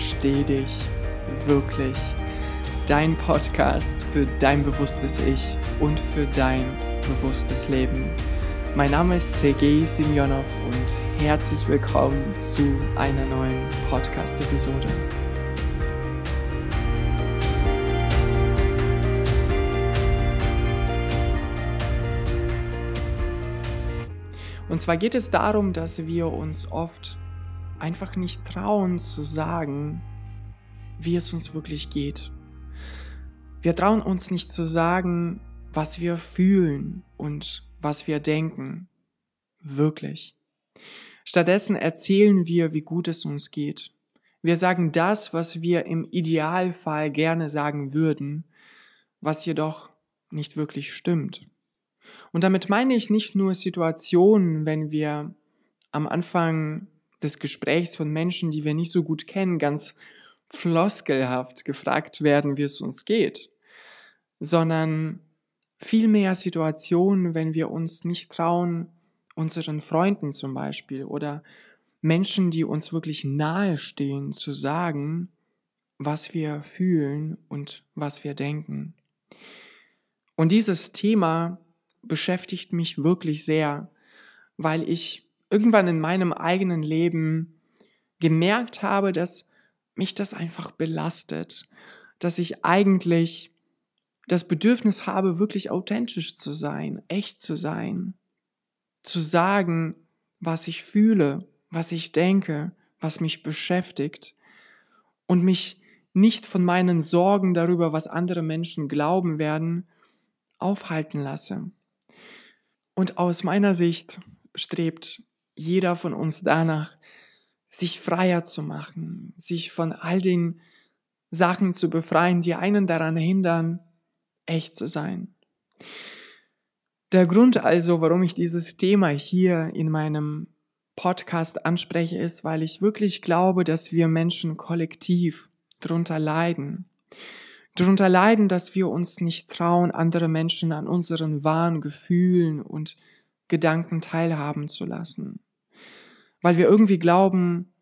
Ich verstehe dich wirklich. Dein Podcast für dein bewusstes Ich und für dein bewusstes Leben. Mein Name ist Sergei Simionov und herzlich willkommen zu einer neuen Podcast-Episode. Und zwar geht es darum, dass wir uns oft einfach nicht trauen zu sagen, wie es uns wirklich geht. Wir trauen uns nicht zu sagen, was wir fühlen und was wir denken. Wirklich. Stattdessen erzählen wir, wie gut es uns geht. Wir sagen das, was wir im Idealfall gerne sagen würden, was jedoch nicht wirklich stimmt. Und damit meine ich nicht nur Situationen, wenn wir am Anfang des Gesprächs von Menschen, die wir nicht so gut kennen, ganz floskelhaft gefragt werden, wie es uns geht, sondern vielmehr Situationen, wenn wir uns nicht trauen, unseren Freunden zum Beispiel oder Menschen, die uns wirklich nahe stehen, zu sagen, was wir fühlen und was wir denken. Und dieses Thema beschäftigt mich wirklich sehr, weil ich irgendwann in meinem eigenen Leben gemerkt habe, dass mich das einfach belastet, dass ich eigentlich das Bedürfnis habe, wirklich authentisch zu sein, echt zu sein, zu sagen, was ich fühle, was ich denke, was mich beschäftigt und mich nicht von meinen Sorgen darüber, was andere Menschen glauben werden, aufhalten lasse. Und aus meiner Sicht strebt jeder von uns danach, sich freier zu machen, sich von all den Sachen zu befreien, die einen daran hindern, echt zu sein. Der Grund also, warum ich dieses Thema hier in meinem Podcast anspreche, ist, weil ich wirklich glaube, dass wir Menschen kollektiv darunter leiden. Darunter leiden, dass wir uns nicht trauen, andere Menschen an unseren wahren Gefühlen und Gedanken teilhaben zu lassen weil wir irgendwie glauben,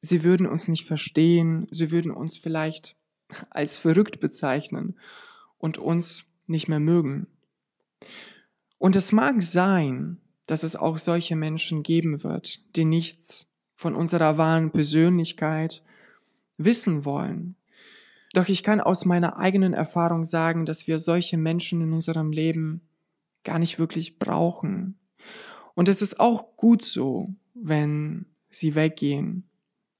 sie würden uns nicht verstehen, sie würden uns vielleicht als verrückt bezeichnen und uns nicht mehr mögen. Und es mag sein, dass es auch solche Menschen geben wird, die nichts von unserer wahren Persönlichkeit wissen wollen. Doch ich kann aus meiner eigenen Erfahrung sagen, dass wir solche Menschen in unserem Leben gar nicht wirklich brauchen. Und es ist auch gut so, wenn sie weggehen,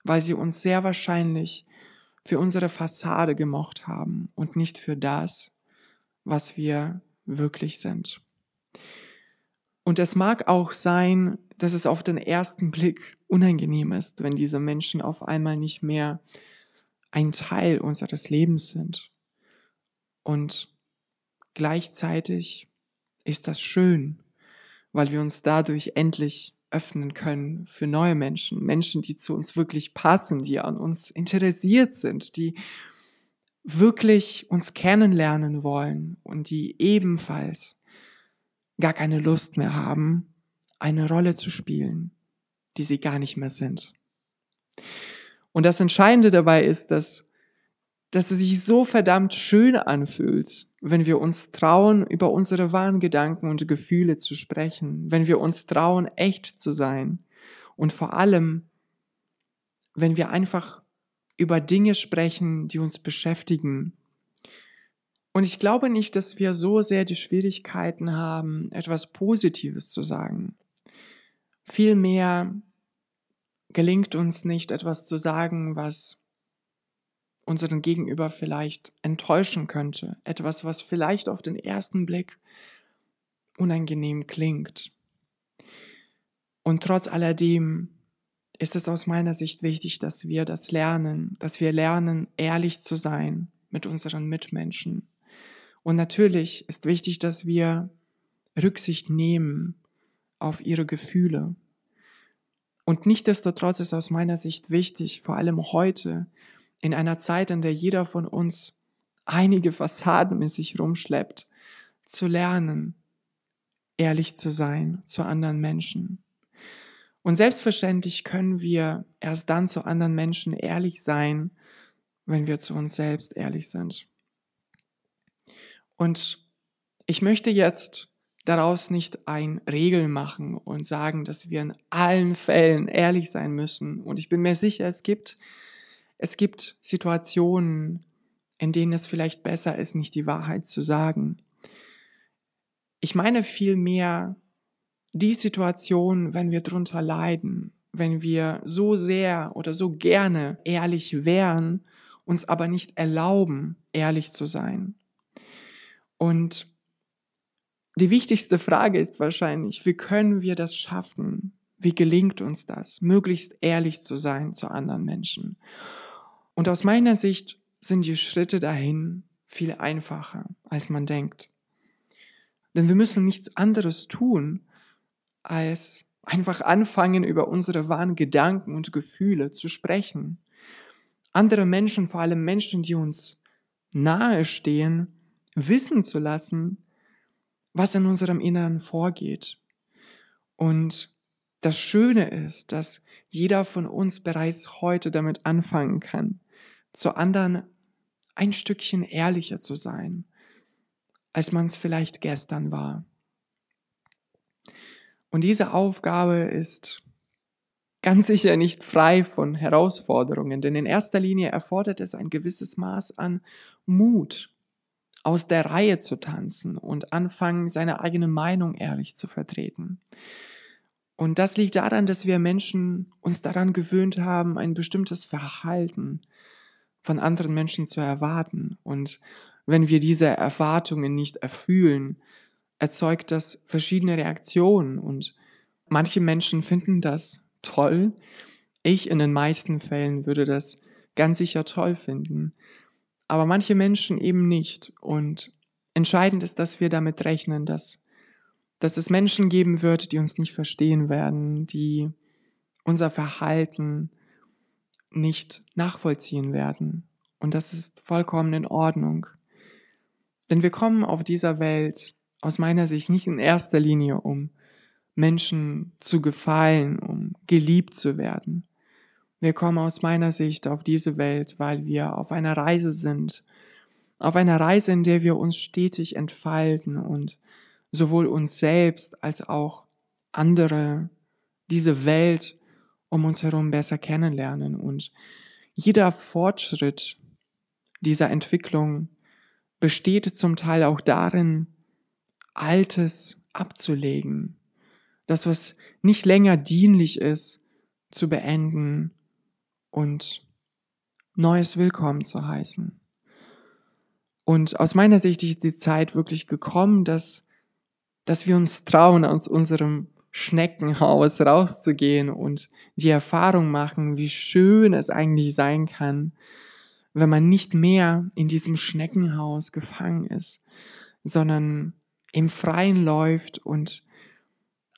weil sie uns sehr wahrscheinlich für unsere Fassade gemocht haben und nicht für das, was wir wirklich sind. Und es mag auch sein, dass es auf den ersten Blick unangenehm ist, wenn diese Menschen auf einmal nicht mehr ein Teil unseres Lebens sind. Und gleichzeitig ist das schön, weil wir uns dadurch endlich öffnen können für neue Menschen, Menschen, die zu uns wirklich passen, die an uns interessiert sind, die wirklich uns kennenlernen wollen und die ebenfalls gar keine Lust mehr haben, eine Rolle zu spielen, die sie gar nicht mehr sind. Und das Entscheidende dabei ist, dass, dass es sich so verdammt schön anfühlt, wenn wir uns trauen, über unsere wahren Gedanken und Gefühle zu sprechen, wenn wir uns trauen, echt zu sein und vor allem, wenn wir einfach über Dinge sprechen, die uns beschäftigen. Und ich glaube nicht, dass wir so sehr die Schwierigkeiten haben, etwas Positives zu sagen. Vielmehr gelingt uns nicht etwas zu sagen, was unseren Gegenüber vielleicht enttäuschen könnte. Etwas, was vielleicht auf den ersten Blick unangenehm klingt. Und trotz alledem ist es aus meiner Sicht wichtig, dass wir das lernen, dass wir lernen, ehrlich zu sein mit unseren Mitmenschen. Und natürlich ist wichtig, dass wir Rücksicht nehmen auf ihre Gefühle. Und nichtdestotrotz ist aus meiner Sicht wichtig, vor allem heute, in einer Zeit, in der jeder von uns einige Fassaden mit sich rumschleppt, zu lernen, ehrlich zu sein zu anderen Menschen. Und selbstverständlich können wir erst dann zu anderen Menschen ehrlich sein, wenn wir zu uns selbst ehrlich sind. Und ich möchte jetzt daraus nicht ein Regel machen und sagen, dass wir in allen Fällen ehrlich sein müssen. Und ich bin mir sicher, es gibt, es gibt Situationen, in denen es vielleicht besser ist, nicht die Wahrheit zu sagen. Ich meine vielmehr, die Situation, wenn wir drunter leiden, wenn wir so sehr oder so gerne ehrlich wären, uns aber nicht erlauben, ehrlich zu sein. Und die wichtigste Frage ist wahrscheinlich, wie können wir das schaffen? Wie gelingt uns das, möglichst ehrlich zu sein zu anderen Menschen? Und aus meiner Sicht sind die Schritte dahin viel einfacher, als man denkt. Denn wir müssen nichts anderes tun, als einfach anfangen, über unsere wahren Gedanken und Gefühle zu sprechen. Andere Menschen, vor allem Menschen, die uns nahestehen, wissen zu lassen, was in unserem Inneren vorgeht. Und das Schöne ist, dass jeder von uns bereits heute damit anfangen kann, zu anderen ein Stückchen ehrlicher zu sein, als man es vielleicht gestern war. Und diese Aufgabe ist ganz sicher nicht frei von Herausforderungen, denn in erster Linie erfordert es ein gewisses Maß an Mut, aus der Reihe zu tanzen und anfangen, seine eigene Meinung ehrlich zu vertreten. Und das liegt daran, dass wir Menschen uns daran gewöhnt haben, ein bestimmtes Verhalten von anderen Menschen zu erwarten. Und wenn wir diese Erwartungen nicht erfüllen, erzeugt das verschiedene Reaktionen und manche Menschen finden das toll. Ich in den meisten Fällen würde das ganz sicher toll finden, aber manche Menschen eben nicht. Und entscheidend ist, dass wir damit rechnen, dass, dass es Menschen geben wird, die uns nicht verstehen werden, die unser Verhalten nicht nachvollziehen werden. Und das ist vollkommen in Ordnung. Denn wir kommen auf dieser Welt aus meiner Sicht nicht in erster Linie, um Menschen zu gefallen, um geliebt zu werden. Wir kommen aus meiner Sicht auf diese Welt, weil wir auf einer Reise sind, auf einer Reise, in der wir uns stetig entfalten und sowohl uns selbst als auch andere, diese Welt um uns herum besser kennenlernen. Und jeder Fortschritt dieser Entwicklung besteht zum Teil auch darin, Altes abzulegen, das, was nicht länger dienlich ist, zu beenden und Neues willkommen zu heißen. Und aus meiner Sicht ist die Zeit wirklich gekommen, dass, dass wir uns trauen, aus unserem Schneckenhaus rauszugehen und die Erfahrung machen, wie schön es eigentlich sein kann, wenn man nicht mehr in diesem Schneckenhaus gefangen ist, sondern im Freien läuft und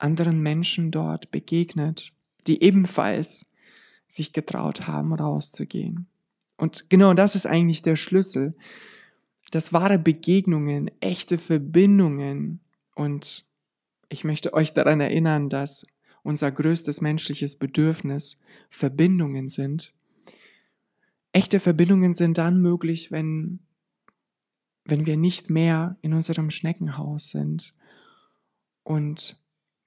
anderen Menschen dort begegnet, die ebenfalls sich getraut haben, rauszugehen. Und genau das ist eigentlich der Schlüssel, dass wahre Begegnungen, echte Verbindungen und ich möchte euch daran erinnern, dass unser größtes menschliches Bedürfnis Verbindungen sind. Echte Verbindungen sind dann möglich, wenn wenn wir nicht mehr in unserem Schneckenhaus sind. Und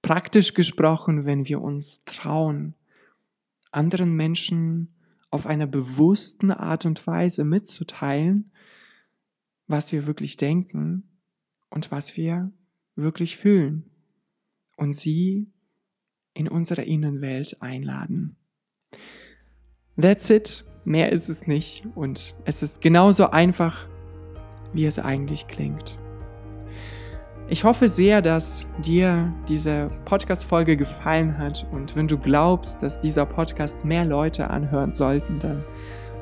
praktisch gesprochen, wenn wir uns trauen, anderen Menschen auf einer bewussten Art und Weise mitzuteilen, was wir wirklich denken und was wir wirklich fühlen und sie in unsere Innenwelt einladen. That's it. Mehr ist es nicht. Und es ist genauso einfach, wie es eigentlich klingt. Ich hoffe sehr, dass dir diese Podcast-Folge gefallen hat und wenn du glaubst, dass dieser Podcast mehr Leute anhören sollten, dann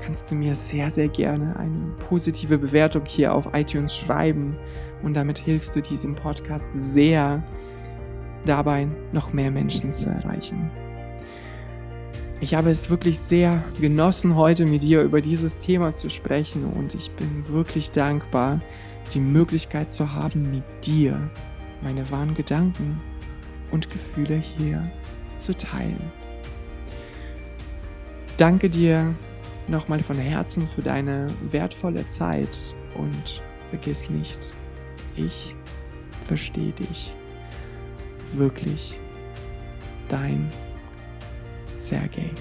kannst du mir sehr, sehr gerne eine positive Bewertung hier auf iTunes schreiben und damit hilfst du diesem Podcast sehr dabei, noch mehr Menschen zu erreichen. Ich habe es wirklich sehr genossen, heute mit dir über dieses Thema zu sprechen und ich bin wirklich dankbar, die Möglichkeit zu haben, mit dir meine wahren Gedanken und Gefühle hier zu teilen. Danke dir nochmal von Herzen für deine wertvolle Zeit und vergiss nicht, ich verstehe dich wirklich. Dein Sergei.